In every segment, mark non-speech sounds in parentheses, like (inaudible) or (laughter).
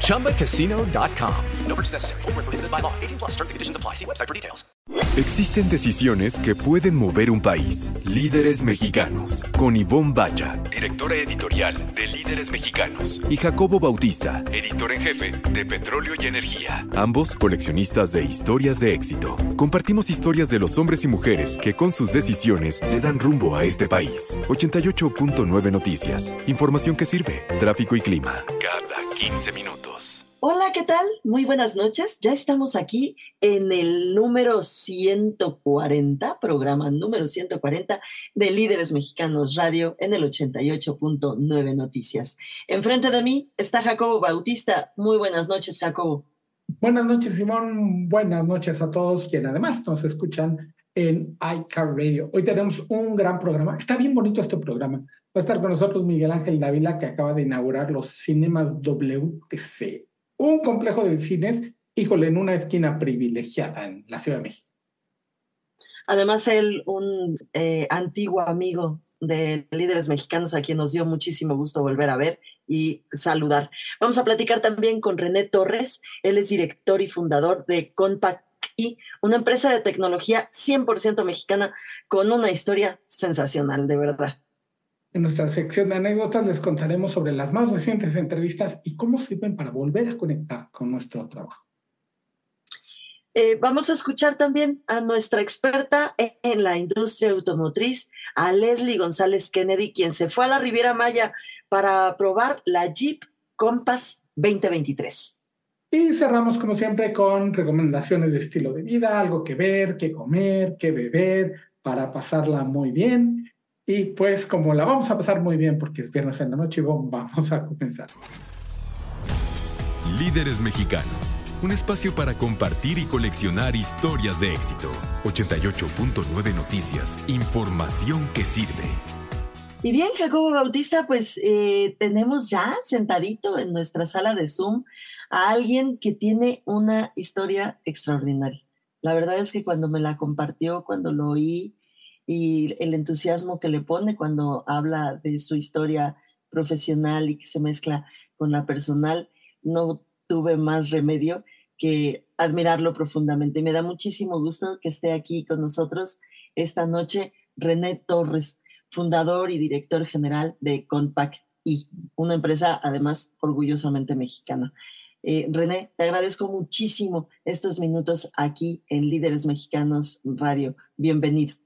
ChumbaCasino.com. No purchase necessary. Full prohibited by law. 18 plus terms and conditions apply. See website for details. Existen decisiones que pueden mover un país. Líderes mexicanos. Con Ivonne Bacha, directora editorial de Líderes Mexicanos. Y Jacobo Bautista, editor en jefe de Petróleo y Energía. Ambos coleccionistas de historias de éxito. Compartimos historias de los hombres y mujeres que con sus decisiones le dan rumbo a este país. 88.9 Noticias. Información que sirve. Tráfico y clima. Cada 15 minutos. Hola, ¿qué tal? Muy buenas noches. Ya estamos aquí en el número 140, programa número 140 de Líderes Mexicanos Radio en el 88.9 Noticias. Enfrente de mí está Jacobo Bautista. Muy buenas noches, Jacobo. Buenas noches, Simón. Buenas noches a todos quienes además nos escuchan en iCar Radio. Hoy tenemos un gran programa. Está bien bonito este programa. Va a estar con nosotros Miguel Ángel Dávila, que acaba de inaugurar los cinemas WTC un complejo de cines, híjole, en una esquina privilegiada en la Ciudad de México. Además, él, un eh, antiguo amigo de líderes mexicanos a quien nos dio muchísimo gusto volver a ver y saludar. Vamos a platicar también con René Torres, él es director y fundador de Compact y una empresa de tecnología 100% mexicana con una historia sensacional, de verdad. En nuestra sección de anécdotas les contaremos sobre las más recientes entrevistas y cómo sirven para volver a conectar con nuestro trabajo. Eh, vamos a escuchar también a nuestra experta en la industria automotriz, a Leslie González Kennedy, quien se fue a la Riviera Maya para probar la Jeep Compass 2023. Y cerramos, como siempre, con recomendaciones de estilo de vida, algo que ver, qué comer, qué beber, para pasarla muy bien. Y pues como la vamos a pasar muy bien porque es viernes en la noche, (laughs) vamos a comenzar. Líderes Mexicanos, un espacio para compartir y coleccionar historias de éxito. 88.9 Noticias, información que sirve. Y bien, Jacobo Bautista, pues eh, tenemos ya sentadito en nuestra sala de Zoom a alguien que tiene una historia extraordinaria. La verdad es que cuando me la compartió, cuando lo oí, y el entusiasmo que le pone cuando habla de su historia profesional y que se mezcla con la personal, no tuve más remedio que admirarlo profundamente. Me da muchísimo gusto que esté aquí con nosotros esta noche René Torres, fundador y director general de Compact y una empresa además orgullosamente mexicana. Eh, René, te agradezco muchísimo estos minutos aquí en Líderes Mexicanos Radio. Bienvenido.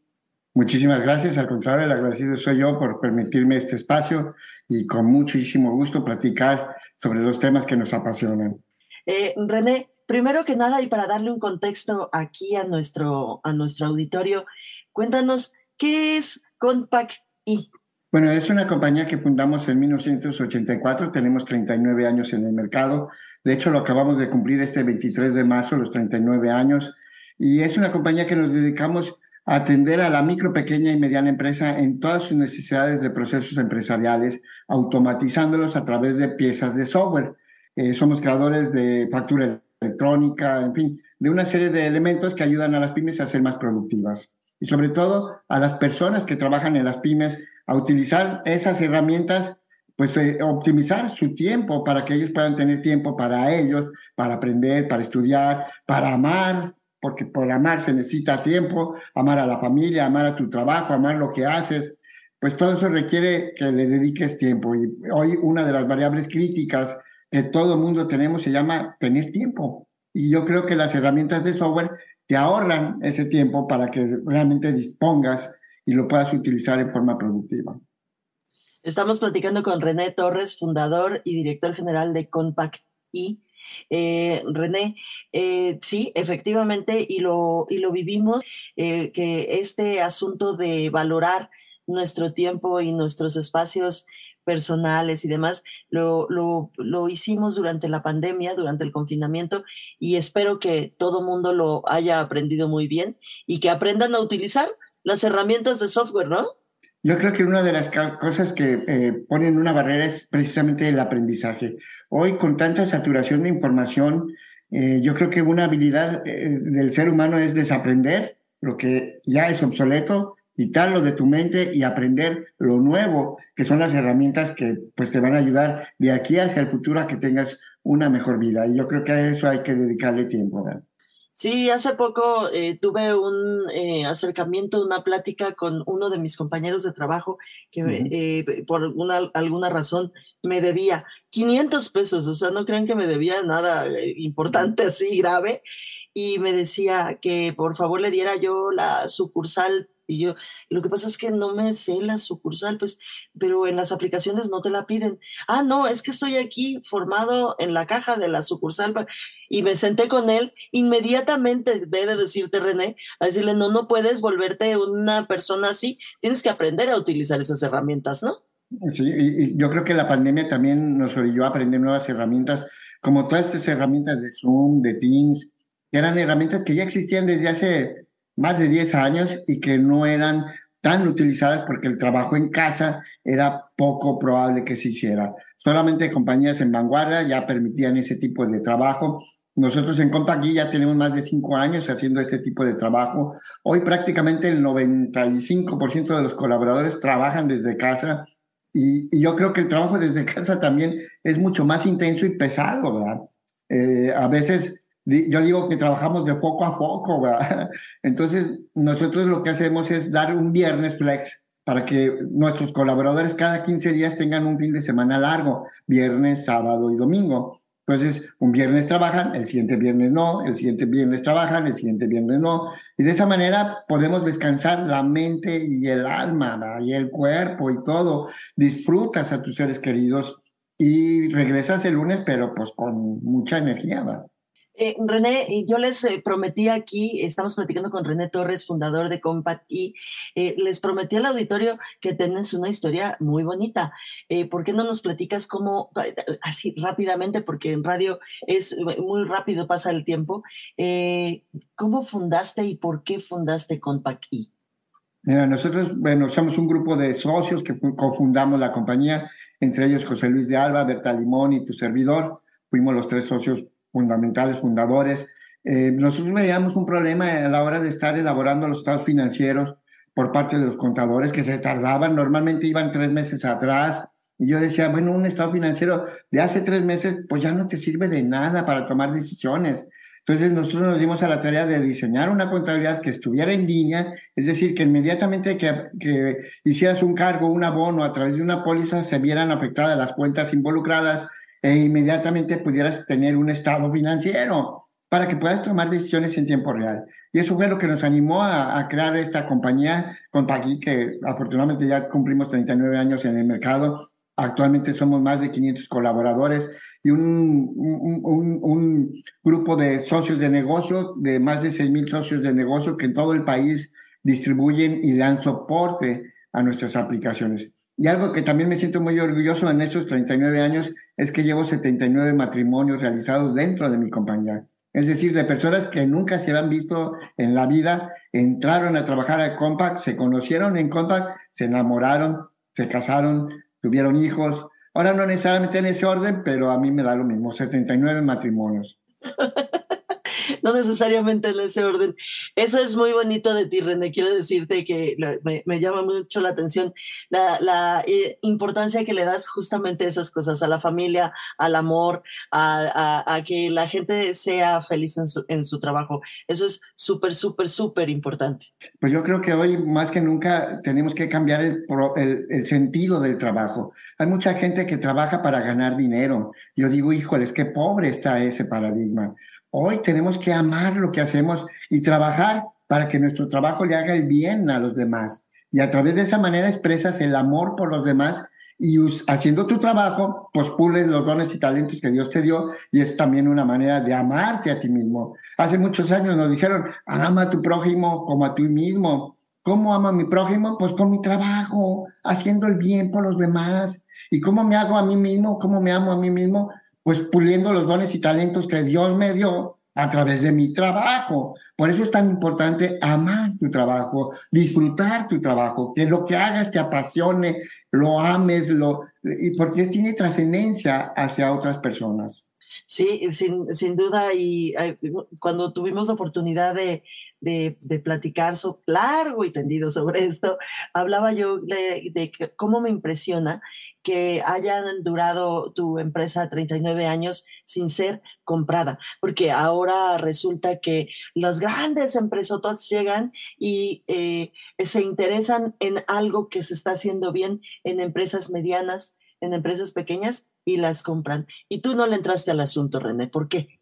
Muchísimas gracias. Al contrario, el agradecido soy yo por permitirme este espacio y con muchísimo gusto platicar sobre los temas que nos apasionan. Eh, René, primero que nada y para darle un contexto aquí a nuestro, a nuestro auditorio, cuéntanos qué es Compact I. Bueno, es una compañía que fundamos en 1984, tenemos 39 años en el mercado, de hecho lo acabamos de cumplir este 23 de marzo, los 39 años, y es una compañía que nos dedicamos atender a la micro, pequeña y mediana empresa en todas sus necesidades de procesos empresariales, automatizándolos a través de piezas de software. Eh, somos creadores de factura electrónica, en fin, de una serie de elementos que ayudan a las pymes a ser más productivas. Y sobre todo a las personas que trabajan en las pymes a utilizar esas herramientas, pues eh, optimizar su tiempo para que ellos puedan tener tiempo para ellos, para aprender, para estudiar, para amar, porque por amar se necesita tiempo, amar a la familia, amar a tu trabajo, amar lo que haces, pues todo eso requiere que le dediques tiempo. Y hoy una de las variables críticas que todo el mundo tenemos se llama tener tiempo. Y yo creo que las herramientas de software te ahorran ese tiempo para que realmente dispongas y lo puedas utilizar en forma productiva. Estamos platicando con René Torres, fundador y director general de Compact y eh, René, eh, sí, efectivamente, y lo, y lo vivimos, eh, que este asunto de valorar nuestro tiempo y nuestros espacios personales y demás, lo, lo, lo hicimos durante la pandemia, durante el confinamiento, y espero que todo mundo lo haya aprendido muy bien y que aprendan a utilizar las herramientas de software, ¿no? Yo creo que una de las cosas que eh, ponen una barrera es precisamente el aprendizaje. Hoy, con tanta saturación de información, eh, yo creo que una habilidad eh, del ser humano es desaprender lo que ya es obsoleto, quitarlo de tu mente y aprender lo nuevo, que son las herramientas que pues, te van a ayudar de aquí hacia el futuro a que tengas una mejor vida. Y yo creo que a eso hay que dedicarle tiempo. ¿verdad? Sí, hace poco eh, tuve un eh, acercamiento, una plática con uno de mis compañeros de trabajo que eh, por una, alguna razón me debía 500 pesos, o sea, no crean que me debía nada importante así grave, y me decía que por favor le diera yo la sucursal y yo, lo que pasa es que no me sé la sucursal, pues, pero en las aplicaciones no te la piden. Ah, no, es que estoy aquí formado en la caja de la sucursal. Y me senté con él, inmediatamente debe decirte, René, a decirle, no, no puedes volverte una persona así, tienes que aprender a utilizar esas herramientas, ¿no? Sí, y, yo creo que la pandemia también nos obligó a aprender nuevas herramientas, como todas estas herramientas de Zoom, de Teams, que eran herramientas que ya existían desde hace más de 10 años y que no eran tan utilizadas porque el trabajo en casa era poco probable que se hiciera. Solamente compañías en vanguardia ya permitían ese tipo de trabajo. Nosotros en Compagui ya tenemos más de cinco años haciendo este tipo de trabajo. Hoy prácticamente el 95% de los colaboradores trabajan desde casa y, yo creo que el trabajo desde (laughs) casa también es mucho más intenso y pesado, ¿verdad? Eh, a veces yo digo que trabajamos de poco a poco, ¿verdad? (laughs) Entonces, nosotros lo que hacemos es dar un viernes flex para que nuestros colaboradores cada 15 días tengan un fin de semana largo, viernes, sábado y domingo. Entonces, un viernes trabajan, el siguiente viernes no, el siguiente viernes trabajan, el siguiente viernes no. Y de esa manera podemos descansar la mente y el alma y el cuerpo y todo. Disfrutas a tus seres queridos y regresas el lunes, pero pues con mucha energía. ¿verdad? Eh, René, yo les eh, prometí aquí, estamos platicando con René Torres, fundador de Compact, y eh, les prometí al auditorio que tenés una historia muy bonita. ¿Por qué no nos platicas cómo, así rápidamente, porque en radio es muy rápido, pasa el tiempo, cómo fundaste y por qué fundaste Compact I? Mira, nosotros, bueno, somos un grupo de socios que cofundamos la compañía, entre ellos José Luis de Alba, Berta Limón y tu servidor. Fuimos los tres socios fundamentales, fundadores. Eh, nosotros veíamos un problema a la hora de estar elaborando los estados financieros por parte de los contadores que se tardaban, normalmente iban tres meses atrás. Y yo decía, bueno, un estado financiero de hace tres meses, pues ya no te sirve de nada para tomar decisiones. Entonces nosotros nos dimos a la tarea de diseñar una contabilidad que estuviera en línea, es decir, que inmediatamente que, que hicieras un cargo, un abono a través de una póliza, se vieran afectadas las cuentas involucradas, e inmediatamente pudieras tener un estado financiero para que puedas tomar decisiones en tiempo real. Y eso fue lo que nos animó a, crear esta compañía con Paqui, que afortunadamente ya cumplimos 39 años en el mercado. Actualmente somos más de 500 colaboradores y un, un, un, grupo de socios de negocio, de más de 6.000 socios de negocio que en todo el país distribuyen y dan soporte a nuestras aplicaciones. Y algo que también me siento muy orgulloso en estos 39 años es que llevo 79 matrimonios realizados dentro de mi compañía. Es decir, de personas que nunca se habían visto en la vida, entraron a trabajar a Compact, se conocieron en Compact, se enamoraron, se casaron, tuvieron hijos. Ahora no necesariamente en ese orden, pero a mí me da lo mismo, 79 matrimonios. (laughs) no necesariamente en ese orden. Eso es muy bonito de ti, René. Quiero decirte que me, llama mucho la atención la, eh, importancia que le das justamente a esas cosas, a la familia, al amor, a, que la gente sea feliz en su, trabajo. Eso es súper, súper, súper importante. Pues yo creo que hoy más que nunca tenemos que cambiar el, sentido del trabajo. Hay mucha gente que trabaja para ganar dinero. Yo digo, híjoles, qué pobre está ese paradigma. Hoy tenemos que amar lo que hacemos y trabajar para que nuestro trabajo le haga el bien a los demás. Y a través de esa manera expresas el amor por los demás y haciendo tu trabajo, pues pules los dones y talentos que Dios te dio y es también una manera de amarte a ti mismo. Hace muchos años nos dijeron, ama a tu prójimo como a ti mismo. ¿Cómo amo a mi prójimo? Pues con mi trabajo, haciendo el bien por los demás. ¿Y cómo me hago a mí mismo? ¿Cómo me amo a mí mismo? Pues puliendo los dones y talentos que Dios me dio a través de mi trabajo. Por eso es tan importante amar tu trabajo, disfrutar tu trabajo, que lo que hagas te apasione, lo ames, lo, y porque tiene trascendencia hacia otras personas. Sí, sin, sin duda, y cuando tuvimos la oportunidad de, de, platicar so, largo y tendido sobre esto, hablaba yo de, cómo me impresiona que hayan durado tu empresa 39 años sin ser comprada, porque ahora resulta que los grandes empresotos llegan y eh, se interesan en algo que se está haciendo bien en empresas medianas, en empresas pequeñas y las compran. Y tú no le entraste al asunto, René, ¿por qué?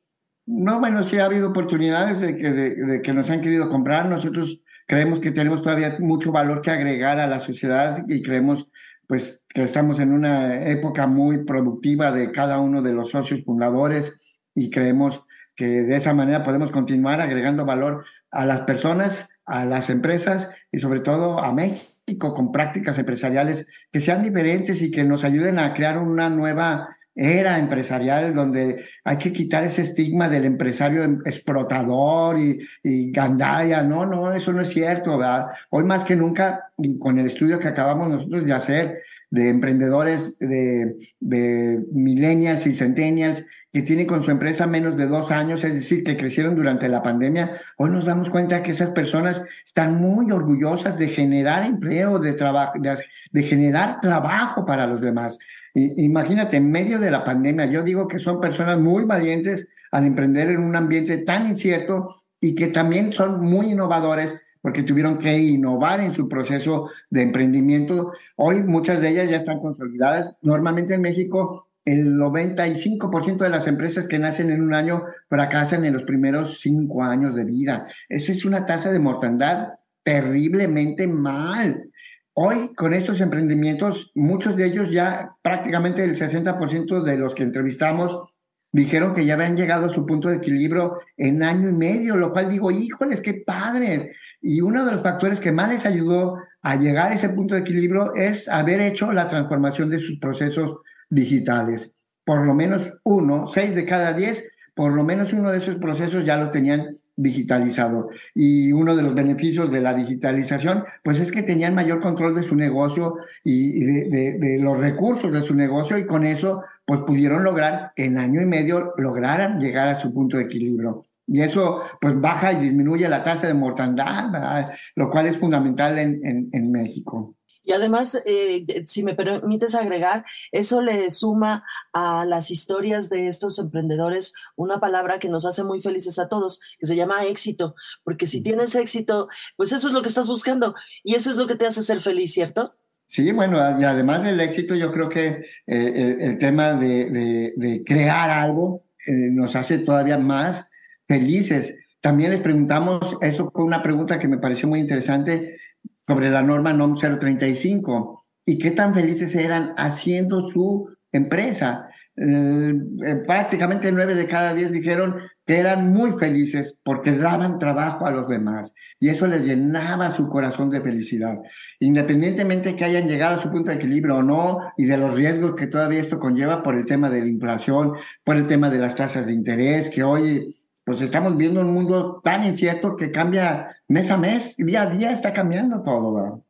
No, bueno, sí ha habido oportunidades de que, de, que nos han querido comprar. Nosotros creemos que tenemos todavía mucho valor que agregar a la sociedad y creemos pues que estamos en una época muy productiva de cada uno de los socios fundadores y creemos que de esa manera podemos continuar agregando valor a las personas, a las empresas y sobre todo a México con prácticas empresariales que sean diferentes y que nos ayuden a crear una nueva era empresarial donde hay que quitar ese estigma del empresario explotador y, y gandaya. No, no, eso no es cierto, ¿verdad? Hoy más que nunca, con el estudio que acabamos nosotros de hacer de emprendedores de, de millennials y centennials que tienen con su empresa menos de dos años, es decir, que crecieron durante la pandemia, hoy nos damos cuenta que esas personas están muy orgullosas de generar empleo, de, trabajo, de generar trabajo para los demás imagínate, en medio de la pandemia, yo digo que son personas muy valientes al emprender en un ambiente tan incierto y que también son muy innovadores porque tuvieron que innovar en su proceso de emprendimiento. Hoy muchas de ellas ya están consolidadas. Normalmente en México el 95% de las empresas que nacen en un año fracasan en los primeros cinco años de vida. Esa es una tasa de mortandad terriblemente mal. Hoy, con estos emprendimientos, muchos de ellos ya prácticamente el 60% de los que entrevistamos dijeron que ya habían llegado a su punto de equilibrio en año y medio, lo cual digo, híjoles, qué padre. Y uno de los factores que más les ayudó a llegar a ese punto de equilibrio es haber hecho la transformación de sus procesos digitales. Por lo menos uno, seis de cada diez, por lo menos uno de esos procesos ya lo tenían digitalizado. Y uno de los beneficios de la digitalización, pues es que tenían mayor control de su negocio y, de, los recursos de su negocio y con eso, pues pudieron lograr, en año y medio, lograran llegar a su punto de equilibrio. Y eso, pues baja y disminuye la tasa de mortandad, lo cual es fundamental en, en México. Y además, eh, si me permites agregar, eso le suma a las historias de estos emprendedores una palabra que nos hace muy felices a todos, que se llama éxito, porque si tienes éxito, pues eso es lo que estás buscando y eso es lo que te hace ser feliz, ¿cierto? Sí, bueno, y además del éxito, yo creo que eh, el, tema de, crear algo eh, nos hace todavía más felices. También les preguntamos, eso fue una pregunta que me pareció muy interesante, sobre la norma NOM 035 y qué tan felices eran haciendo su empresa. Eh, eh, prácticamente nueve de cada diez dijeron que eran muy felices porque daban trabajo a los demás y eso les llenaba su corazón de felicidad. Independientemente que hayan llegado a su punto de equilibrio o no y de los riesgos que todavía esto conlleva por el tema de la inflación, por el tema de las tasas de interés, que hoy pues estamos viendo un mundo tan incierto que cambia mes a mes, día a día está cambiando todo.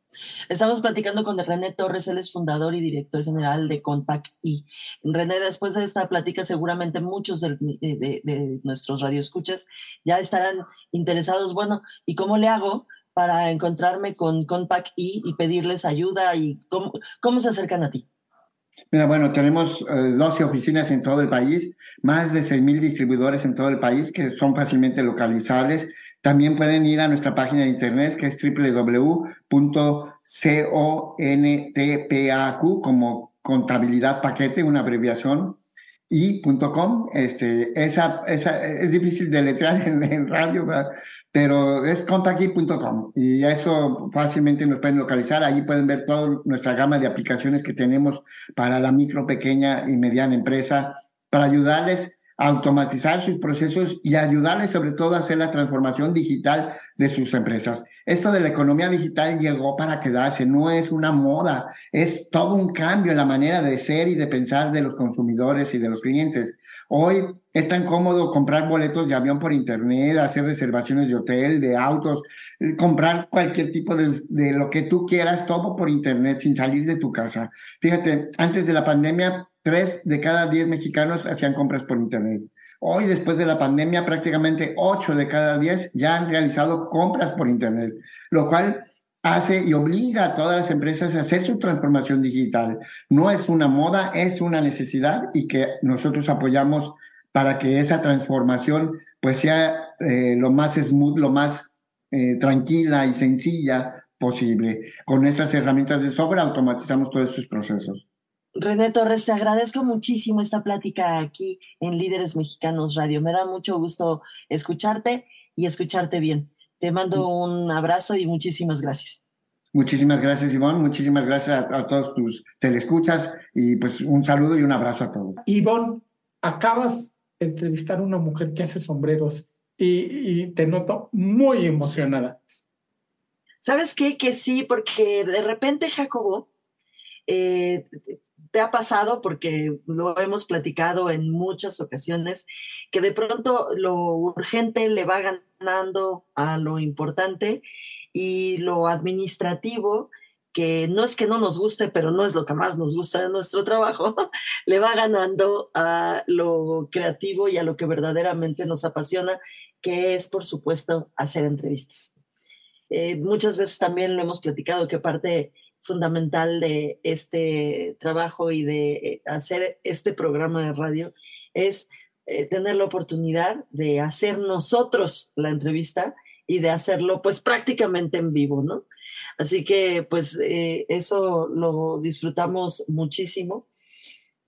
Estamos platicando con René Torres, él es fundador y director general de Compact y René, después de esta plática, seguramente muchos de, de, nuestros radioescuchas ya estarán interesados. Bueno, ¿y cómo le hago para encontrarme con Compact y, y pedirles ayuda y cómo, cómo se acercan a ti? Mira, bueno, tenemos 12 eh, oficinas en todo el país, más de 6.000 distribuidores en todo el país que son fácilmente localizables. También pueden ir a nuestra página de internet que es www.contpaq como contabilidad paquete, una abreviación, y .com. Este, es difícil de letrar en, en radio, pero es contacti.com y eso fácilmente nos pueden localizar. Ahí pueden ver toda nuestra gama de aplicaciones que tenemos para la micro, pequeña y mediana empresa para ayudarles automatizar sus procesos y ayudarles sobre todo a hacer la transformación digital de sus empresas. Esto de la economía digital llegó para quedarse, no es una moda, es todo un cambio en la manera de ser y de pensar de los consumidores y de los clientes. Hoy es tan cómodo comprar boletos de avión por internet, hacer reservaciones de hotel, de autos, eh, comprar cualquier tipo de, de lo que tú quieras, todo por internet sin salir de tu casa. Fíjate, antes de la pandemia tres de cada diez mexicanos hacían compras por Internet. Hoy, después de la pandemia, prácticamente ocho de cada diez ya han realizado compras por Internet, lo cual hace y obliga a todas las empresas a hacer su transformación digital. No es una moda, es una necesidad y que nosotros apoyamos para que esa transformación pues sea eh, lo más smooth, lo más eh, tranquila y sencilla posible. Con nuestras herramientas de sobra automatizamos todos estos procesos. René Torres, te agradezco muchísimo esta plática aquí en Líderes Mexicanos Radio. Me da mucho gusto escucharte y escucharte bien. Te mando un abrazo y muchísimas gracias. Muchísimas gracias, Ivonne. Muchísimas gracias a, todos tus telescuchas y pues un saludo y un abrazo a todos. Ivonne, acabas de entrevistar a una mujer que hace sombreros y, y te noto muy emocionada. ¿Sabes qué? Que sí, porque de repente Jacobo eh, te ha pasado, porque lo hemos platicado en muchas ocasiones, que de pronto lo urgente le va ganando a lo importante y lo administrativo, que no es que no nos guste, pero no es lo que más nos gusta de nuestro trabajo, (laughs) le va ganando a lo creativo y a lo que verdaderamente nos apasiona, que es, por supuesto, hacer entrevistas. Eh, muchas veces también lo hemos platicado, que parte fundamental de este trabajo y de hacer este programa de radio es eh, tener la oportunidad de hacer nosotros la entrevista y de hacerlo pues prácticamente en vivo, ¿no? Así que pues eh, eso lo disfrutamos muchísimo.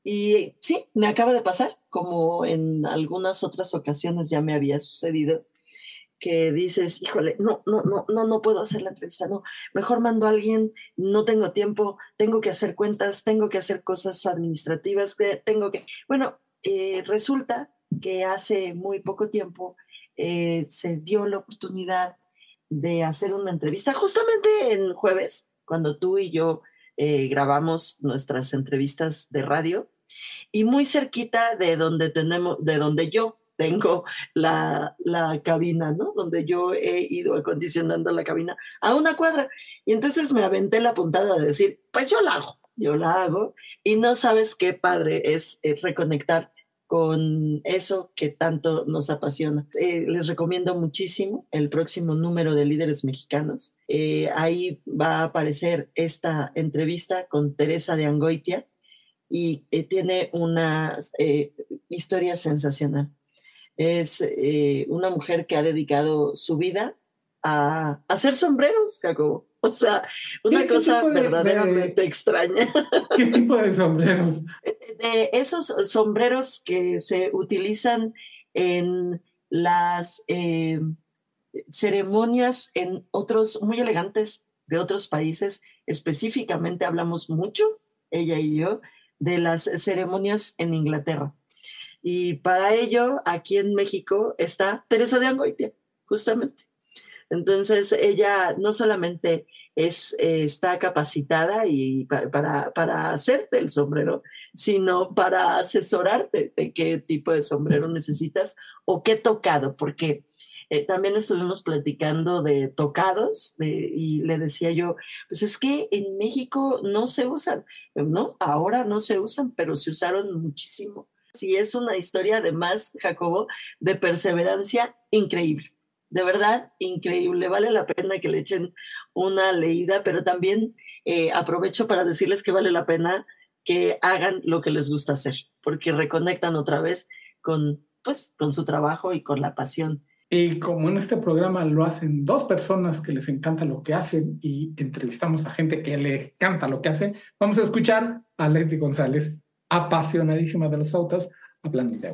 Y sí, me acaba de pasar, como en algunas otras ocasiones ya me había sucedido, que dices, híjole, no, no, no, no, no puedo hacer la entrevista, no, mejor mando a alguien, no tengo tiempo, tengo que hacer cuentas, tengo que hacer cosas administrativas, tengo que, bueno, eh, resulta que hace muy poco tiempo eh, se dio la oportunidad de hacer una entrevista justamente en jueves, cuando tú y yo eh, grabamos nuestras entrevistas de radio y muy cerquita de donde tenemos, de donde yo tengo la, la, cabina, ¿no? Donde yo he ido acondicionando la cabina a una cuadra. Y entonces me aventé la puntada de decir, pues yo la hago, yo la hago. Y no sabes qué padre es eh, reconectar con eso que tanto nos apasiona. Eh, les recomiendo muchísimo el próximo número de Líderes Mexicanos. Eh, ahí va a aparecer esta entrevista con Teresa de Angoitia y tiene una historia sensacional es eh, una mujer que ha dedicado su vida a, hacer sombreros, Jacobo. O sea, una cosa verdaderamente extraña. (laughs) ¿Qué tipo de sombreros? De esos sombreros que se utilizan en las eh, ceremonias en otros muy elegantes de otros países. Específicamente hablamos mucho, ella y yo, de las ceremonias en Inglaterra. Y para ello, aquí en México está Teresa de Angoitia, justamente. Entonces, ella no solamente es, eh, está capacitada y para, para, hacerte el sombrero, sino para asesorarte de qué tipo de sombrero necesitas o qué tocado, porque eh, también estuvimos platicando de tocados y le decía yo, pues es que en México no se usan, ¿no? Ahora no se usan, pero se usaron muchísimo Sí, es una historia además, Jacobo, de perseverancia increíble. De verdad, increíble. Vale la pena que le echen una leída, pero también eh, aprovecho para decirles que vale la pena que hagan lo que les gusta hacer, porque reconectan otra vez con, pues, con su trabajo y con la pasión. Y como en este programa lo hacen dos personas que les encanta lo que hacen y entrevistamos a gente que le encanta lo que hace, vamos a escuchar a Leslie González apasionadísima de los autos,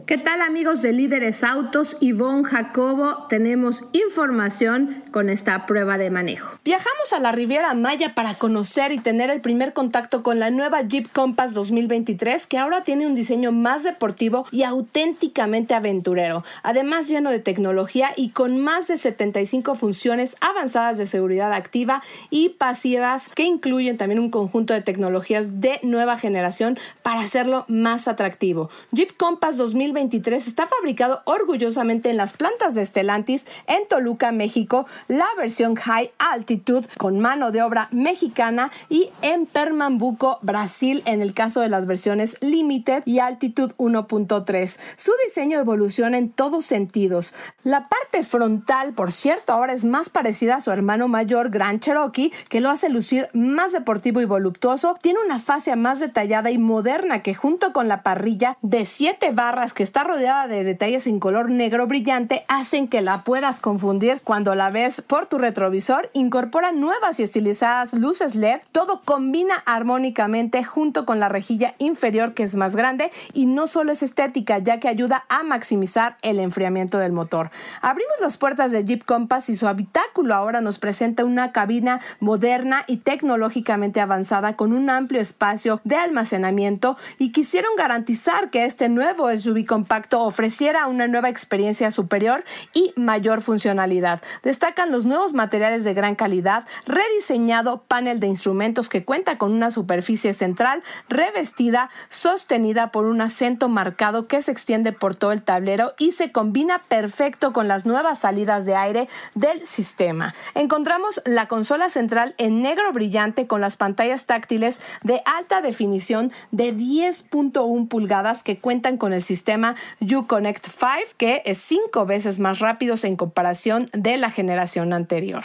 ¿Qué tal amigos de Líderes Autos? Ivonne Jacobo, tenemos información con esta prueba de manejo. Viajamos a la Riviera Maya para conocer y tener el primer contacto con la nueva Jeep Compass 2023 que ahora tiene un diseño más deportivo y auténticamente aventurero, además lleno de tecnología y con más de 75 funciones avanzadas de seguridad activa y pasivas que incluyen también un conjunto de tecnologías de nueva generación para hacerlo más atractivo. Jeep Compass Compass 2023 está fabricado orgullosamente en las plantas de Stellantis en Toluca, México, la versión High Altitude con mano de obra mexicana y en Pernambuco, Brasil, en el caso de las versiones Limited y Altitude 1.3. Su diseño evoluciona en todos sentidos. La parte frontal, por cierto, ahora es más parecida a su hermano mayor Grand Cherokee, que lo hace lucir más deportivo y voluptuoso. Tiene una fascia más detallada y moderna que junto con la parrilla de 7 barras que está rodeada de detalles en color negro brillante hacen que la puedas confundir cuando la ves por tu retrovisor. Incorpora nuevas y estilizadas luces LED. Todo combina armónicamente junto con la rejilla inferior que es más grande y no solo es estética ya que ayuda a maximizar el enfriamiento del motor. Abrimos las puertas de Jeep Compass y su habitáculo ahora nos presenta una cabina moderna y tecnológicamente avanzada con un amplio espacio de almacenamiento y quisieron garantizar que este nuevo nuevo SUV compacto ofreciera una nueva experiencia superior y mayor funcionalidad. Destacan los nuevos materiales de gran calidad, rediseñado panel de instrumentos que cuenta con una superficie central revestida, sostenida por un acento marcado que se extiende por todo el tablero y se combina perfecto con las nuevas salidas de aire del sistema. Encontramos la consola central en negro brillante con las pantallas táctiles de alta definición de 10.1 pulgadas que cuentan con con el sistema Uconnect 5, que es cinco veces más rápido en comparación de la generación anterior.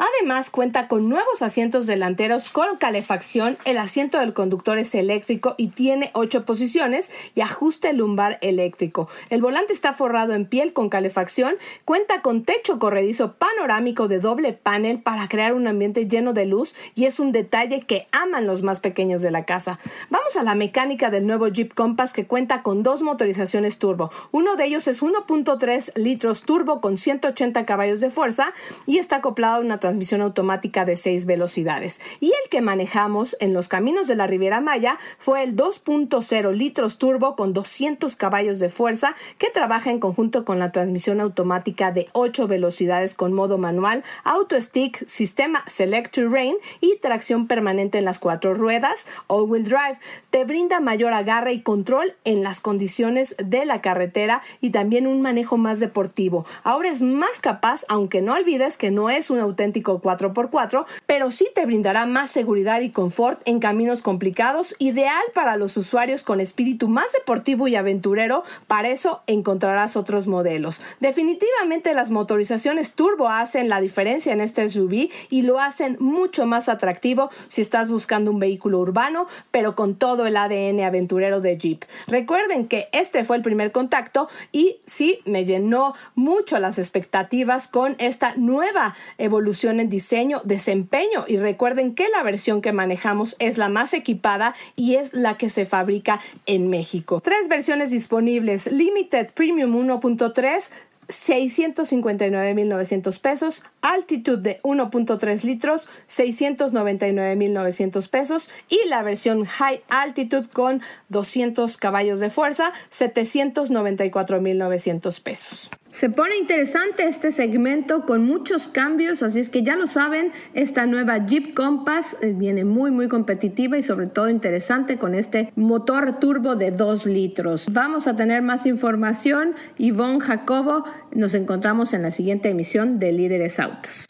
Además, cuenta con nuevos asientos delanteros con calefacción, el asiento del conductor es eléctrico y tiene ocho posiciones y ajuste lumbar eléctrico. El volante está forrado en piel con calefacción, cuenta con techo corredizo panorámico de doble panel para crear un ambiente lleno de luz y es un detalle que aman los más pequeños de la casa. Vamos a la mecánica del nuevo Jeep Compass que cuenta con dos motorizaciones turbo. Uno de ellos es 1.3 litros turbo con 180 caballos de fuerza y está acoplado a una transmisión automática de 6 velocidades. Y el que manejamos en los caminos de la Riviera Maya fue el 2.0 litros turbo con 200 caballos de fuerza que trabaja en conjunto con la transmisión automática de 8 velocidades con modo manual, auto stick, sistema Select Terrain y tracción permanente en las cuatro ruedas, all-wheel drive. Te brinda mayor agarre y control en las condiciones de la carretera y también un manejo más deportivo. Ahora es más capaz, aunque no olvides que no es un auténtico 4x4, pero sí te brindará más seguridad y confort en caminos complicados, ideal para los usuarios con espíritu más deportivo y aventurero. Para eso encontrarás otros modelos. Definitivamente las motorizaciones turbo hacen la diferencia en este SUV y lo hacen mucho más atractivo si estás buscando un vehículo urbano, pero con todo el ADN aventurero de Jeep. Recuerden que este fue el primer contacto y sí me llenó mucho las expectativas con esta nueva evolución en diseño, desempeño y recuerden que la versión que manejamos es la más equipada y es la que se fabrica en México. Tres versiones disponibles, Limited Premium 1.3, 659.900 pesos, Altitude de 1.3 litros, 699.900 pesos y la versión High Altitude con 200 caballos de fuerza, 794.900 pesos. Se pone interesante este segmento con muchos cambios, así es que ya lo saben, esta nueva Jeep Compass eh, viene muy muy competitiva y sobre todo interesante con este motor turbo de 2 litros. Vamos a tener más información. Yvonne Jacobo, nos encontramos en la siguiente emisión de Líderes Autos.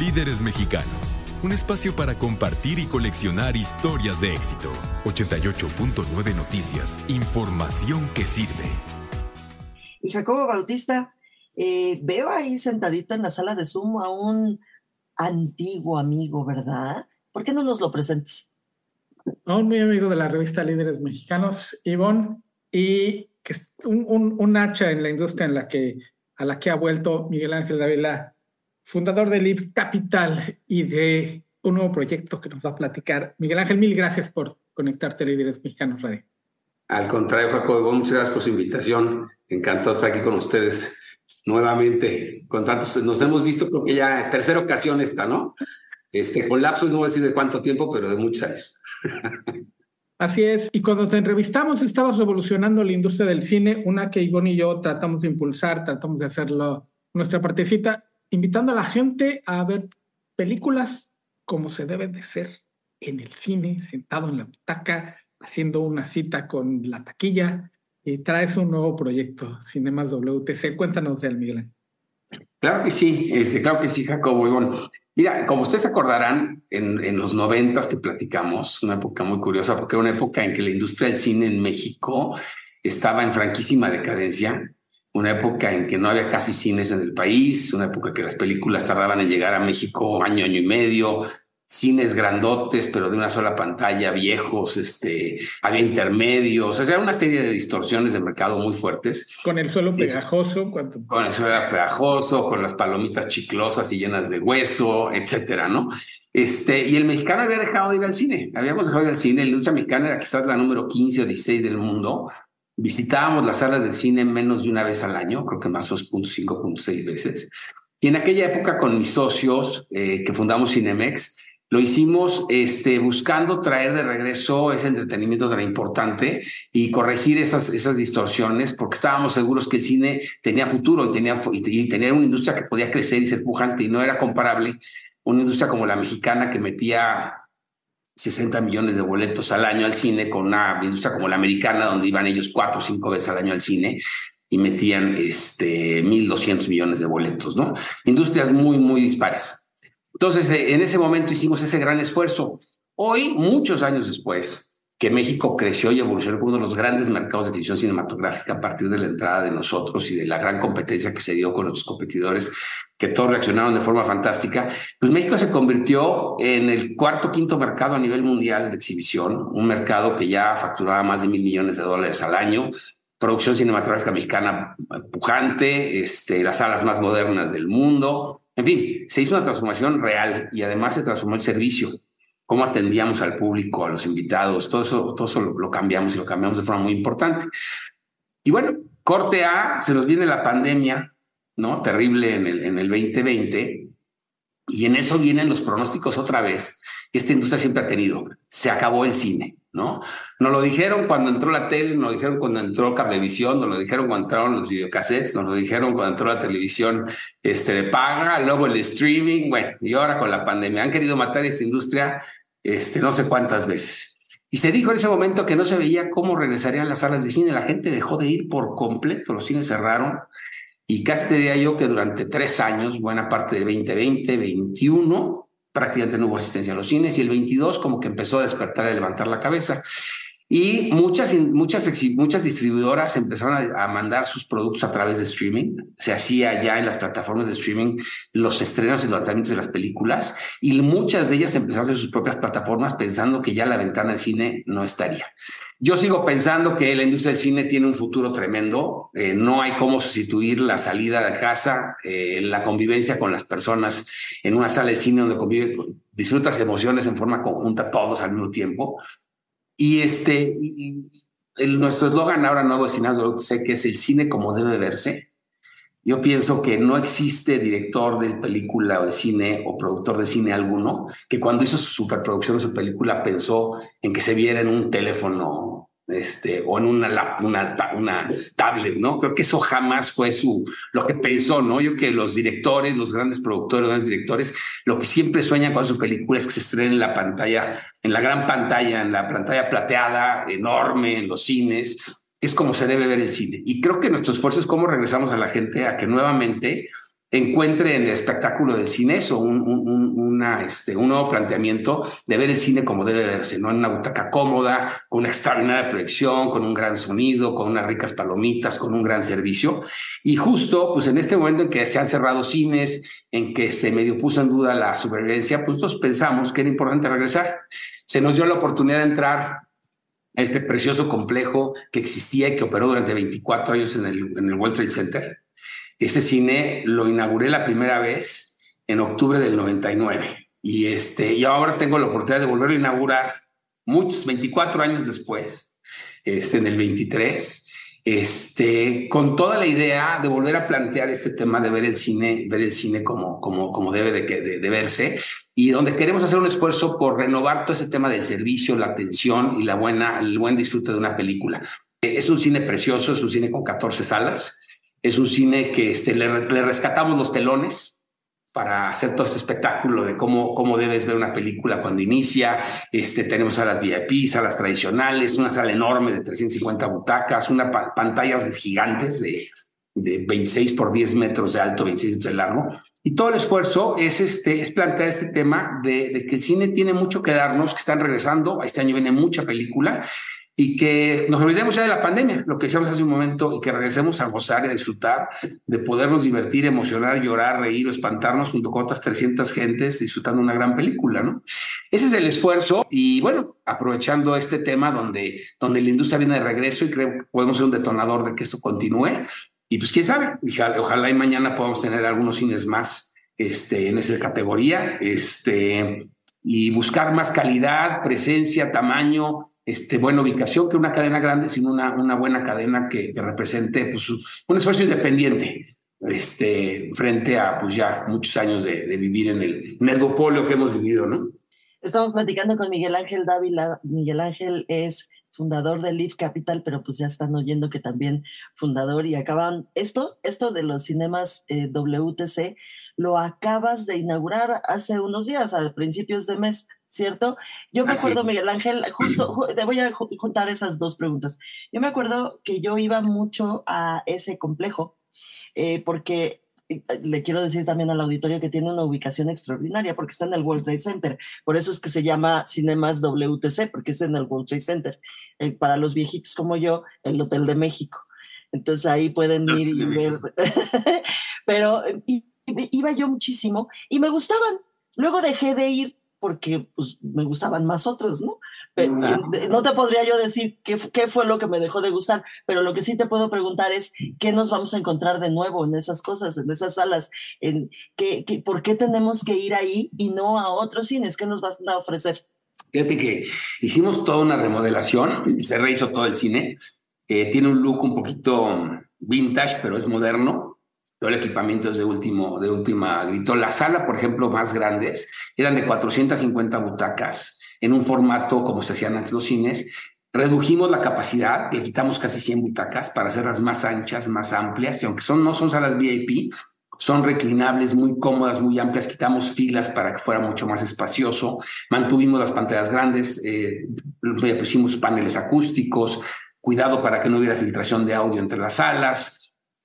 Líderes Mexicanos, un espacio para compartir y coleccionar historias de éxito. 88.9 Noticias, información que sirve. Y Jacobo Bautista, eh, veo ahí sentadito en la sala de Zoom a un antiguo amigo, ¿verdad? ¿Por qué no nos lo presentes? A un muy amigo de la revista Líderes Mexicanos, Ivonne, y es un, un, hacha en la industria en la que, a la que ha vuelto Miguel Ángel Dávila, fundador de Lib Capital y de un nuevo proyecto que nos va a platicar. Miguel Ángel, mil gracias por conectarte a Líderes Mexicanos Radio. Al contrario, Jacobo, muchas gracias por su invitación. Encantado estar aquí con ustedes nuevamente. Con tantos, nos hemos visto, creo que ya tercera ocasión esta, ¿no? Este, con lapsos, no voy a decir de cuánto tiempo, pero de muchos años. (laughs) Así es. Y cuando te entrevistamos, estabas revolucionando la industria del cine, una que Ivonne y yo tratamos de impulsar, tratamos de hacerlo nuestra partecita, invitando a la gente a ver películas como se debe de ser en el cine, sentado en la butaca, haciendo una cita con la taquilla. Y traes un nuevo proyecto, Cinemas WTC. Cuéntanos de Miguel. Claro que sí, este, claro que sí, Jacobo. Y bueno, Mira, como ustedes acordarán, en, en los noventas que platicamos, una época muy curiosa, porque era una época en que la industria del cine en México estaba en franquísima decadencia, una época en que no había casi cines en el país, una época que las películas tardaban en llegar a México año, año y medio, cines grandotes, pero de una sola pantalla, viejos, este, había intermedios, o sea, una serie de distorsiones de mercado muy fuertes. Con el suelo pegajoso. Con el suelo pegajoso, con las palomitas chiclosas y llenas de hueso, etcétera, ¿no? Este, y el mexicano había dejado de ir al cine, habíamos dejado de ir al cine, la industria mexicana era quizás la número 15 o 16 del mundo, visitábamos las salas de cine menos de una vez al año, creo que más 2.5, 2.6 veces. Y en aquella época con mis socios eh, que fundamos Cinemex, lo hicimos este, buscando traer de regreso ese entretenimiento tan importante y corregir esas, esas distorsiones, porque estábamos seguros que el cine tenía futuro y tenía, y tenía una industria que podía crecer y ser pujante y no era comparable una industria como la mexicana que metía 60 millones de boletos al año al cine con una industria como la americana donde iban ellos cuatro o cinco veces al año al cine y metían este 1.200 millones de boletos, ¿no? Industrias muy, muy dispares. Entonces, eh, en ese momento hicimos ese gran esfuerzo. Hoy, muchos años después, que México creció y evolucionó como uno de los grandes mercados de exhibición cinematográfica a partir de la entrada de nosotros y de la gran competencia que se dio con nuestros competidores, que todos reaccionaron de forma fantástica, pues México se convirtió en el cuarto quinto mercado a nivel mundial de exhibición, un mercado que ya facturaba más de mil millones de dólares al año, producción cinematográfica mexicana pujante, este, las salas más modernas del mundo, en fin, se hizo una transformación real y además se transformó el servicio, cómo atendíamos al público, a los invitados, todo eso, todo eso lo, cambiamos y lo cambiamos de forma muy importante. Y bueno, corte A, se nos viene la pandemia, ¿no? Terrible en el, en el 2020, y en eso vienen los pronósticos otra vez que esta industria siempre ha tenido. Se acabó el cine. ¿No? Nos lo dijeron cuando entró la tele, nos lo dijeron cuando entró Cablevisión, nos lo dijeron cuando entraron los videocassettes, nos lo dijeron cuando entró la televisión este, de paga, luego el streaming, bueno, y ahora con la pandemia. Han querido matar esta industria este, no sé cuántas veces. Y se dijo en ese momento que no se veía cómo regresarían las salas de cine. La gente dejó de ir por completo, los cines cerraron. Y casi te diría yo que durante tres años, buena parte del 2020, 21, prácticamente no hubo asistencia a los cines y el 22 como que empezó a despertar y levantar la cabeza. Y muchas, muchas, muchas distribuidoras empezaron a, mandar sus productos a través de streaming. Se hacía ya en las plataformas de streaming los estrenos y los lanzamientos de las películas y muchas de ellas empezaron a hacer sus propias plataformas pensando que ya la ventana de cine no estaría. Yo sigo pensando que la industria del cine tiene un futuro tremendo. Eh, no hay cómo sustituir la salida de casa, eh, la convivencia con las personas en una sala de cine donde convive, disfrutas emociones en forma conjunta todos al mismo tiempo. Y este, el, nuestro eslogan ahora nuevo de Cinemas sé que es el cine como debe verse. Yo pienso que no existe director de película o de cine o productor de cine alguno que cuando hizo su superproducción de su película pensó en que se viera en un teléfono este, o en una, una, una tablet, ¿no? Creo que eso jamás fue su, lo que pensó, ¿no? Yo que los directores, los grandes productores, los grandes directores, lo que siempre sueñan con su película es que se estrenen en la pantalla, en la gran pantalla, en la pantalla plateada, enorme, en los cines, es como se debe ver el cine. Y creo que nuestro esfuerzo es cómo regresamos a la gente a que nuevamente encuentre en el espectáculo del cine eso, un, un, una, este, un nuevo planteamiento de ver el cine como debe verse, ¿no? En una butaca cómoda, con una extraordinaria proyección, con un gran sonido, con unas ricas palomitas, con un gran servicio. Y justo, pues en este momento en que se han cerrado cines, en que se medio puso en duda la supervivencia, pues nosotros pensamos que era importante regresar. Se nos dio la oportunidad de entrar a este precioso complejo que existía y que operó durante 24 años en el, en el World Trade Center ese cine lo inauguré la primera vez en octubre del 99 y, este, y ahora tengo la oportunidad de volverlo a inaugurar muchos, 24 años después, este, en el 23 este, con toda la idea de volver a plantear este tema de ver el cine, ver el cine como, como, como debe de, de, verse y donde queremos hacer un esfuerzo por renovar todo ese tema del servicio, la atención y la buena, el buen disfrute de una película. Es un cine precioso, es un cine con 14 salas, es un cine que este, le, rescatamos los telones, para hacer todo este espectáculo de cómo, cómo debes ver una película cuando inicia. Este, tenemos salas VIP, salas tradicionales, una sala enorme de 350 butacas, una pantallas gigantes de, de 26 por 10 metros de alto, 26 metros de largo. Y todo el esfuerzo es, este, es plantear este tema de, de que el cine tiene mucho que darnos, que están regresando. Este año viene mucha película y que nos olvidemos ya de la pandemia, lo que decíamos hace un momento, y que regresemos a gozar y a disfrutar de podernos divertir, emocionar, llorar, reír o espantarnos junto con otras 300 gentes disfrutando una gran película, ¿no? Ese es el esfuerzo y bueno, aprovechando este tema donde, donde la industria viene de regreso y creo que podemos ser un detonador de que esto continúe. Y pues quién sabe, ojalá y mañana podamos tener algunos cines más este, en esa categoría este, y buscar más calidad, presencia, tamaño, este, buena ubicación que una cadena grande, sino una, buena cadena que, represente pues, un esfuerzo independiente este, frente a pues, muchos años de, vivir en el, en que hemos vivido, ¿no? Estamos platicando con Miguel Ángel Dávila. Miguel Ángel es fundador de Live Capital, pero pues ya están oyendo que también fundador y acaban esto, esto de los cinemas eh, WTC, lo acabas de inaugurar hace unos días, a principios de mes, ¿cierto? Yo me acuerdo, Miguel Ángel, justo, te voy a juntar esas dos preguntas. Yo me acuerdo que yo iba mucho a ese complejo, eh, porque eh, le quiero decir también al auditorio que tiene una ubicación extraordinaria porque está en el World Trade Center. Por eso es que se llama Cinemas WTC, porque es en el World Trade Center. Eh, para los viejitos como yo, el Hotel de México. Entonces ahí pueden ir y ver. (laughs) Pero iba yo muchísimo y me gustaban. Luego dejé de ir porque pues, me gustaban más otros, ¿no? Pero, no te podría yo decir qué, qué, fue lo que me dejó de gustar, pero lo que sí te puedo preguntar es qué nos vamos a encontrar de nuevo en esas cosas, en esas salas, en qué, qué, por qué tenemos que ir ahí y no a otros cines, qué nos vas a ofrecer. Fíjate que hicimos toda una remodelación, se rehizo todo el cine, eh, tiene un look un poquito vintage, pero es moderno, todo el equipamiento es de, último, de última grito. La sala, por ejemplo, más grandes, eran de 450 butacas en un formato como se hacían antes los cines. Redujimos la capacidad, le quitamos casi 100 butacas para hacerlas más anchas, más amplias, y aunque son, no son salas VIP, son reclinables, muy cómodas, muy amplias, quitamos filas para que fuera mucho más espacioso, mantuvimos las pantallas grandes, eh, pusimos paneles acústicos, cuidado para que no hubiera filtración de audio entre las salas,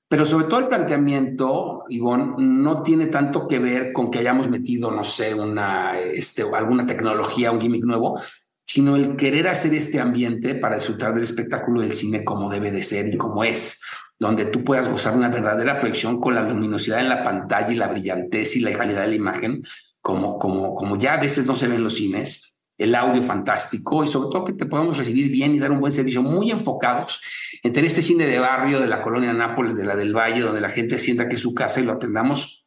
pero sobre todo el planteamiento, Ivonne, no tiene tanto que ver con que hayamos metido, no sé, una, este, alguna tecnología, un gimmick nuevo, sino el querer hacer este ambiente para disfrutar del espectáculo del cine como debe de ser y como es, donde tú puedas gozar una verdadera proyección con la luminosidad en la pantalla y la brillantez y la calidad de la imagen, como, como, como ya a veces no se ven los cines, el audio fantástico y sobre todo que te podamos recibir bien y dar un buen servicio, muy enfocados en este cine de barrio de la colonia Nápoles, de la del Valle, donde la gente sienta que es su casa y lo atendamos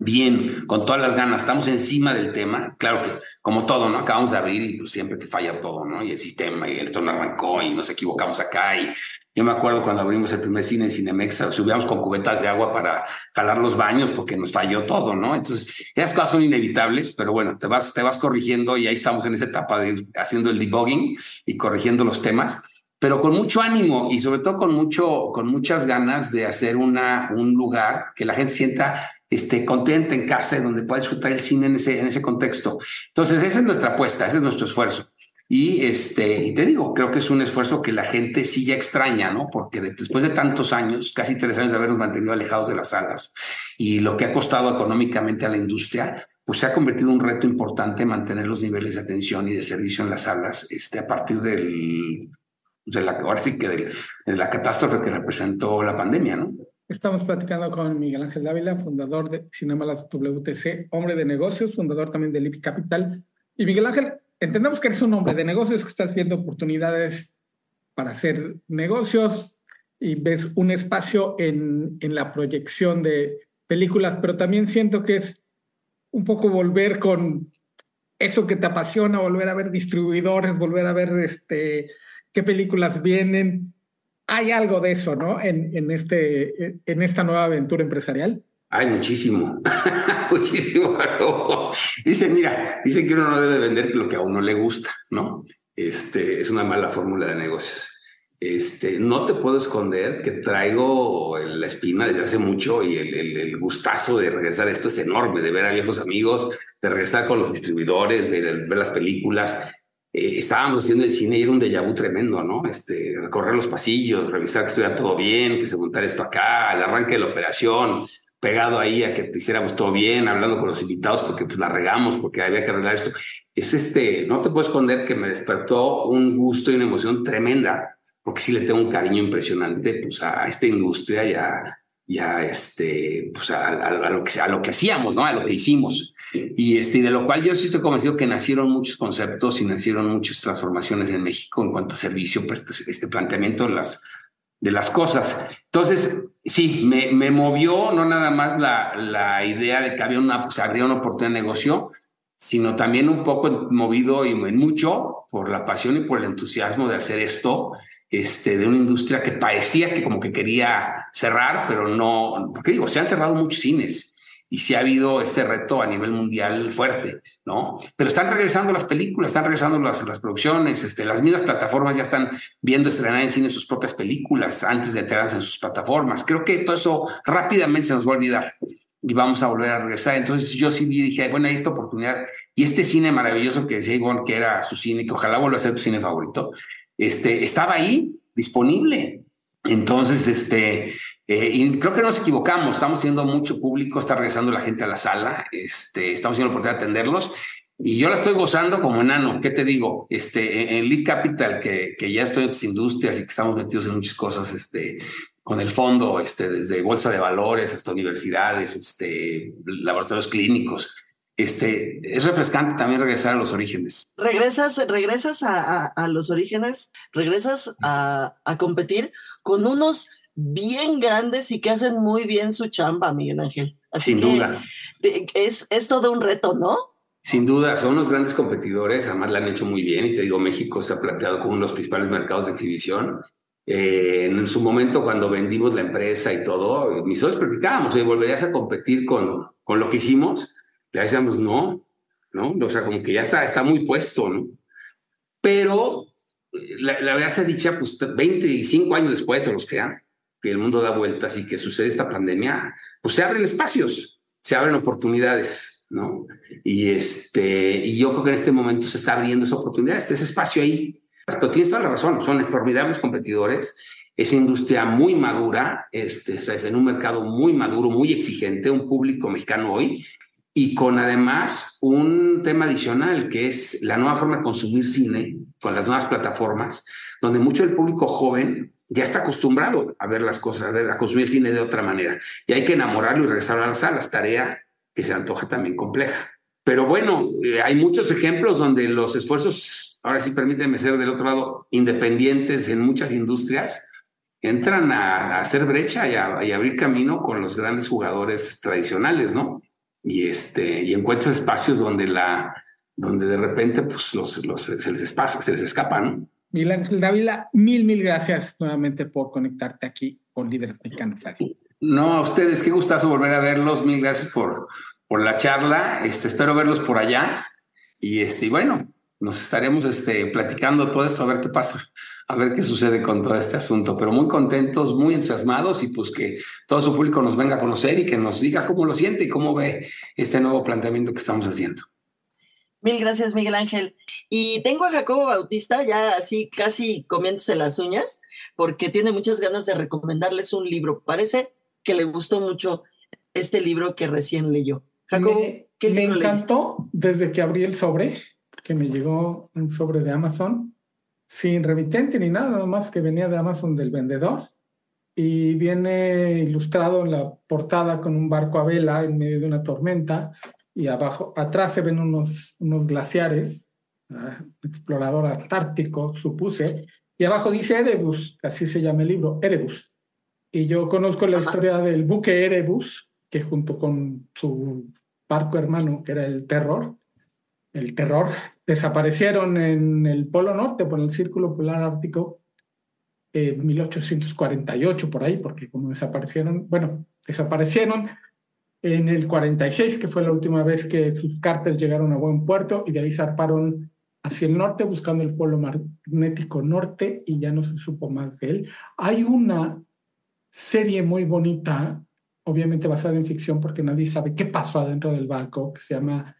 bien, con todas las ganas, estamos encima del tema. Claro que, como todo, ¿no? Acabamos de abrir y pues, siempre te falla todo, ¿no? Y el sistema, y esto no arrancó y nos equivocamos acá. Y yo me acuerdo cuando abrimos el primer cine en Cinemex, subíamos con cubetas de agua para jalar los baños porque nos falló todo, ¿no? Entonces, esas cosas son inevitables, pero bueno, te vas, te vas corrigiendo y ahí estamos en esa etapa de haciendo el debugging y corrigiendo los temas pero con mucho ánimo y sobre todo con mucho, con muchas ganas de hacer una, un lugar que la gente sienta este, contenta en casa, donde pueda disfrutar el cine en ese, en ese contexto. Entonces, esa es nuestra apuesta, ese es nuestro esfuerzo. Y, este, y te digo, creo que es un esfuerzo que la gente sí ya extraña, ¿no? Porque después de tantos años, casi tres años de habernos mantenido alejados de las salas y lo que ha costado económicamente a la industria, pues se ha convertido en un reto importante mantener los niveles de atención y de servicio en las salas este, a partir del, de la, ahora sí que de la catástrofe que representó la pandemia, ¿no? Estamos platicando con Miguel Ángel Dávila, fundador de Cinemalas WTC, hombre de negocios, fundador también de Lip Capital. Y Miguel Ángel, entendemos que eres un hombre de negocios, que estás viendo oportunidades para hacer negocios y ves un espacio en, en la proyección de películas, pero también siento que es un poco volver con eso que te apasiona, volver a ver distribuidores, volver a ver este, qué películas vienen. Hay algo de eso, ¿no? En, en, este, en esta nueva aventura empresarial. Hay muchísimo, (laughs) muchísimo. Dice, mira, dice que uno no debe vender lo que a uno le gusta, ¿no? Este, es una mala fórmula de negocios. Este, no te puedo esconder que traigo la espina desde hace mucho y el, gustazo de regresar esto es enorme, de ver a viejos amigos, de regresar con los distribuidores, de ver las películas. Eh, estábamos haciendo el cine y era un déjà vu tremendo, ¿no? Este, recorrer los pasillos, revisar que estuviera todo bien, que se montara esto acá, el arranque de la operación, pegado ahí a que hiciéramos todo bien, hablando con los invitados porque pues la regamos, porque había que arreglar esto. Es este, no te puedo esconder que me despertó un gusto y una emoción tremenda, porque sí le tengo un cariño impresionante pues a esta industria y a, y a este, pues a, lo que, a lo que hacíamos, ¿no? A lo que hicimos. Y este, de lo cual yo sí estoy convencido que nacieron muchos conceptos y nacieron muchas transformaciones en México en cuanto a servicio, pues este, este planteamiento, las de las cosas. Entonces, sí, me, me movió no nada más la, la, idea de que había una, pues, habría una oportunidad de negocio, sino también un poco movido y en mucho por la pasión y por el entusiasmo de hacer esto, este, de una industria que parecía que como que quería cerrar, pero no, porque digo, se han cerrado muchos cines y sí ha habido este reto a nivel mundial fuerte, ¿no? Pero están regresando las películas, están regresando las, las producciones, este, las mismas plataformas ya están viendo estrenar en cine sus propias películas antes de entrarse en sus plataformas. Creo que todo eso rápidamente se nos va a olvidar y vamos a volver a regresar. Entonces yo sí dije, bueno, hay esta oportunidad y este cine maravilloso que decía Ivonne que era su cine, que ojalá vuelva a ser tu cine favorito, este, estaba ahí, disponible. Entonces, este, eh, y creo que nos equivocamos, estamos teniendo mucho público, está regresando la gente a la sala, este, estamos teniendo la oportunidad de atenderlos y yo la estoy gozando como enano. ¿Qué te digo? Este, en Lead Capital, que, que ya estoy en las industrias y que estamos metidos en muchas cosas, este, con el fondo, este, desde bolsa de valores hasta universidades, este, laboratorios clínicos. Este, es refrescante también regresar a los orígenes. Regresas, regresas a, a, los orígenes, regresas a, a competir con unos bien grandes y que hacen muy bien su chamba, Miguel Ángel. Así Sin duda. Es, es todo un reto, ¿no? Sin duda, son los grandes competidores, además la han hecho muy bien y te digo, México se ha planteado como uno de los principales mercados de exhibición. Eh, en su momento, cuando vendimos la empresa y todo, mis socios platicábamos, ¿y ¿volverías a competir con, con lo que hicimos? Le decíamos, no, ¿no? O sea, como que ya está, está muy puesto, ¿no? Pero la, la verdad se dicha, pues 25 años después se los quedan que el mundo da vueltas y que sucede esta pandemia, pues se abren espacios, se abren oportunidades, ¿no? Y, este, y yo creo que en este momento se está abriendo esa oportunidad, ese espacio ahí. Pero tienes toda la razón, son formidables competidores, es industria muy madura, este, es en un mercado muy maduro, muy exigente, un público mexicano hoy, y con además un tema adicional que es la nueva forma de consumir cine con las nuevas plataformas, donde mucho del público joven ya está acostumbrado a ver las cosas, a, consumir cine de otra manera. Y hay que enamorarlo y regresar a las salas, tarea que se antoja también compleja. Pero bueno, eh, hay muchos ejemplos donde los esfuerzos, ahora sí permíteme ser del otro lado, independientes en muchas industrias, entran a, hacer brecha y a, abrir camino con los grandes jugadores tradicionales, ¿no? Y, este, y encuentras espacios donde, la, donde de repente pues, los, los, se les espacio, se les escapa, ¿no? Miguel Ángel Dávila, mil, mil gracias nuevamente por conectarte aquí con Líderes Mexicanos. No, a ustedes, qué gustazo volver a verlos. Mil gracias por, por la charla. Este, espero verlos por allá. Y este, bueno, nos estaremos este, platicando todo esto a ver qué pasa, a ver qué sucede con todo este asunto. Pero muy contentos, muy entusiasmados y pues que todo su público nos venga a conocer y que nos diga cómo lo siente y cómo ve este nuevo planteamiento que estamos haciendo. Mil gracias, Miguel Ángel. Y tengo a Jacobo Bautista ya así casi comiéndose las uñas, porque tiene muchas ganas de recomendarles un libro. Parece que le gustó mucho este libro que recién leyó. Jacobo, me, ¿qué me encantó desde que abrí el sobre, que me llegó un sobre de Amazon, sin remitente ni nada, más que venía de Amazon del vendedor. Y viene ilustrado en la portada con un barco a vela en medio de una tormenta y abajo, atrás se ven unos, unos glaciares, ah, explorador antártico, supuse, y abajo dice Erebus, así se llama el libro, Erebus. Y yo conozco la historia del buque Erebus, que junto con su barco hermano, que era el Terror, el terror. Desaparecieron en el Polo Norte, por el Círculo Polar Ártico, en 1848, por ahí, porque como desaparecieron, bueno, desaparecieron en el 46, que fue la última vez que sus cartas llegaron a buen puerto, y de ahí zarparon hacia el norte buscando el polo magnético norte y ya no se supo más de él. Hay una serie muy bonita, obviamente basada en ficción porque nadie sabe qué pasó adentro del barco, que se llama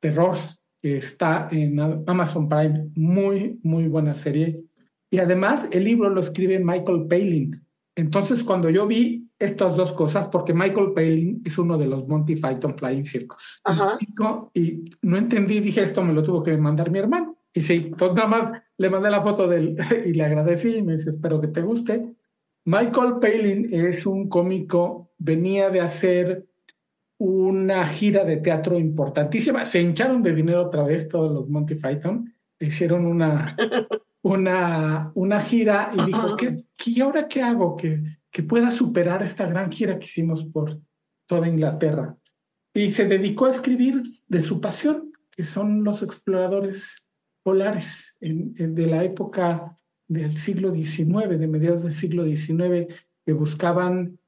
Terror, está en Amazon Prime, muy, muy buena serie. Y además el libro lo escribe Michael Palin. Entonces cuando yo vi estas dos cosas, porque Michael Palin es uno de los Monty Python Flying Circus. Y no entendí, dije, esto me lo tuvo que mandar mi hermano. Y sí, pues nada más le mandé la foto de él (laughs) y le agradecí y me dice, espero que te guste. Michael Palin es un cómico, venía de hacer una gira de teatro importantísima. Se hincharon de dinero otra vez todos los Monty Python. Hicieron una, (laughs) una, una gira y dijo, ¿qué, ¿y ahora qué hago? Que, que pueda superar esta gran gira que hicimos por toda Inglaterra. Y se dedicó a escribir de su pasión, que son los exploradores polares de la época del siglo XIX, de mediados del siglo XIX, que buscaban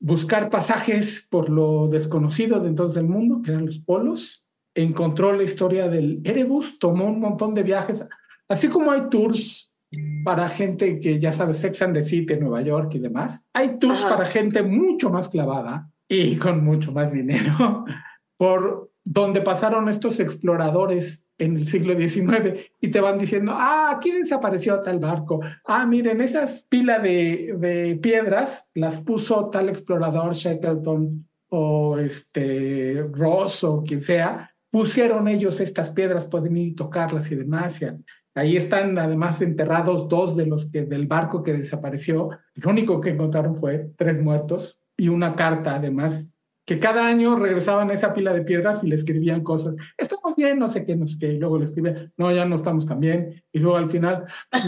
buscar pasajes por lo desconocido de entonces del mundo, que eran los polos. Encontró la historia del Erebus, tomó un montón de viajes, así como hay tours para gente que ya sabe Sex and the City, Nueva York y demás. Hay tours para gente mucho más clavada y con mucho más dinero (laughs) por donde pasaron estos exploradores en el siglo XIX y te van diciendo, ah, aquí desapareció tal barco. Ah, miren, esas pilas de, de piedras las puso tal explorador Shackleton o este Ross o quien sea, pusieron ellos estas piedras, pueden ir y tocarlas y demás. ahí están además enterrados dos de los que del barco que desapareció. Lo único que encontraron fue tres muertos y una carta además que cada año regresaban a esa pila de piedras y le escribían cosas. Estamos bien, no sé qué, no sé qué. Y luego le escribían, no, ya no estamos tan bien. Y luego al final,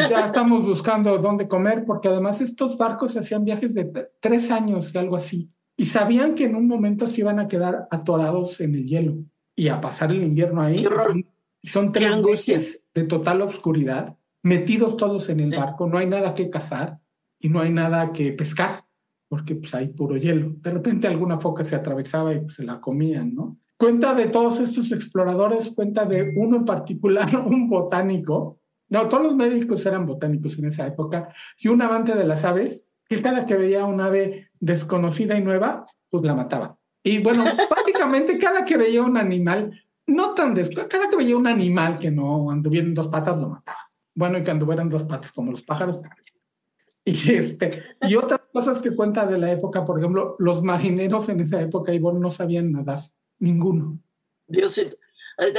ya estamos buscando dónde comer, porque además estos barcos hacían viajes de tres años y algo así. Y sabían que en un momento se iban a quedar atorados en el hielo y a pasar el invierno ahí. Son, son tres meses de total oscuridad, metidos todos en el barco, no hay nada que cazar y no hay nada que pescar porque pues hay puro hielo. De repente alguna foca se atravesaba y pues, se la comían, ¿no? Cuenta de todos estos exploradores, cuenta de uno en particular, (laughs) un botánico. No, todos los médicos eran botánicos en esa época y un amante de las aves que cada que veía una ave desconocida y nueva, pues la mataba. Y bueno, (laughs) básicamente cada que veía un animal, no tan después, cada que veía un animal que no anduviera en dos patas, lo mataba. Bueno, y que anduvieran dos patas como los pájaros. (laughs) Y, este, y otras cosas que cuenta de la época, por ejemplo, los marineros en esa época, Ivonne, no sabían nadar, ninguno. Dios, eh,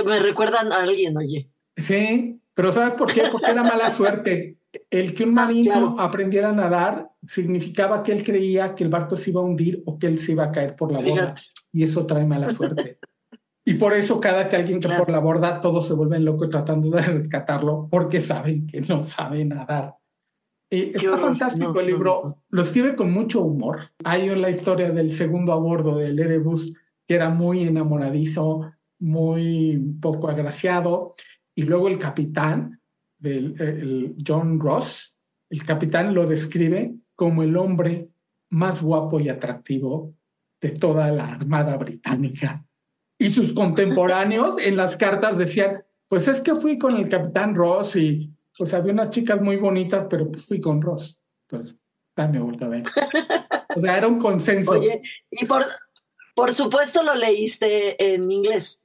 me recuerdan a alguien, oye. Sí, pero ¿sabes por qué? Porque era mala suerte. El que un ah, marino aprendiera a nadar significaba que él creía que el barco se iba a hundir o que él se iba a caer por la borda. Y eso trae mala suerte. Y por eso cada que alguien cae por la borda, todos se vuelven locos tratando de rescatarlo porque saben que no sabe nadar. Eh, está fantástico el libro, lo escribe con mucho humor. Hay la historia del segundo a bordo del Erebus, que era muy enamoradizo, muy poco agraciado, y luego el capitán, del, John Ross, el capitán lo describe como el hombre más guapo y atractivo de toda la Armada Británica. Y sus contemporáneos en las cartas decían, pues es que fui con el capitán Ross y pues había unas chicas muy bonitas, pero pues fui con Ross. Entonces, dame vuelta a ver. O sea, era un consenso. Oye, y por, por supuesto lo leíste en inglés.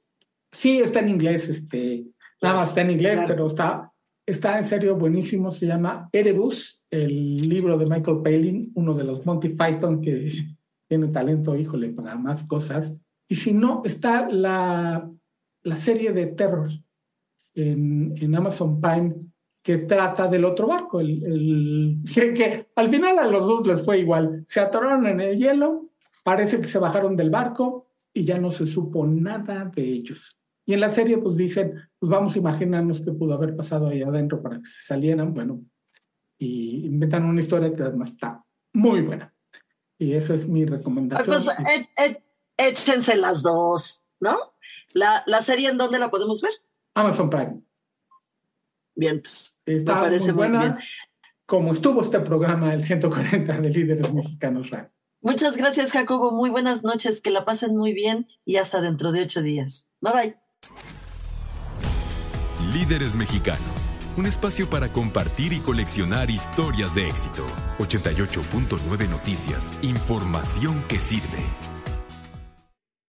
Sí, está en inglés, este, nada más está en inglés, pero está, está en serio buenísimo. Se llama Erebus, el libro de Michael Palin, uno de los Monty Python que (laughs) tiene talento, híjole, para más cosas. Y si no, está la, la serie de Terror en, en Amazon Prime que trata del otro barco, el, (laughs) que, al final a los dos les fue igual. Se atoraron en el hielo, parece que se bajaron del barco y ya no se supo nada de ellos. Y en la serie pues dicen, pues vamos a imaginarnos qué pudo haber pasado ahí adentro para que se salieran, bueno, y inventan una historia que además está muy buena. Y esa es mi recomendación. Pues échense las dos, ¿no? La, la serie en dónde la podemos ver? Amazon Prime. Bien, Está me parece muy bien. como estuvo este programa, el 140 de Líderes Mexicanos Radio. Muchas gracias, Jacobo. Muy buenas noches, que la pasen muy bien y hasta dentro de ocho días. Bye bye. Líderes Mexicanos, un espacio para compartir y coleccionar historias de éxito. 88.9 Noticias, información que sirve.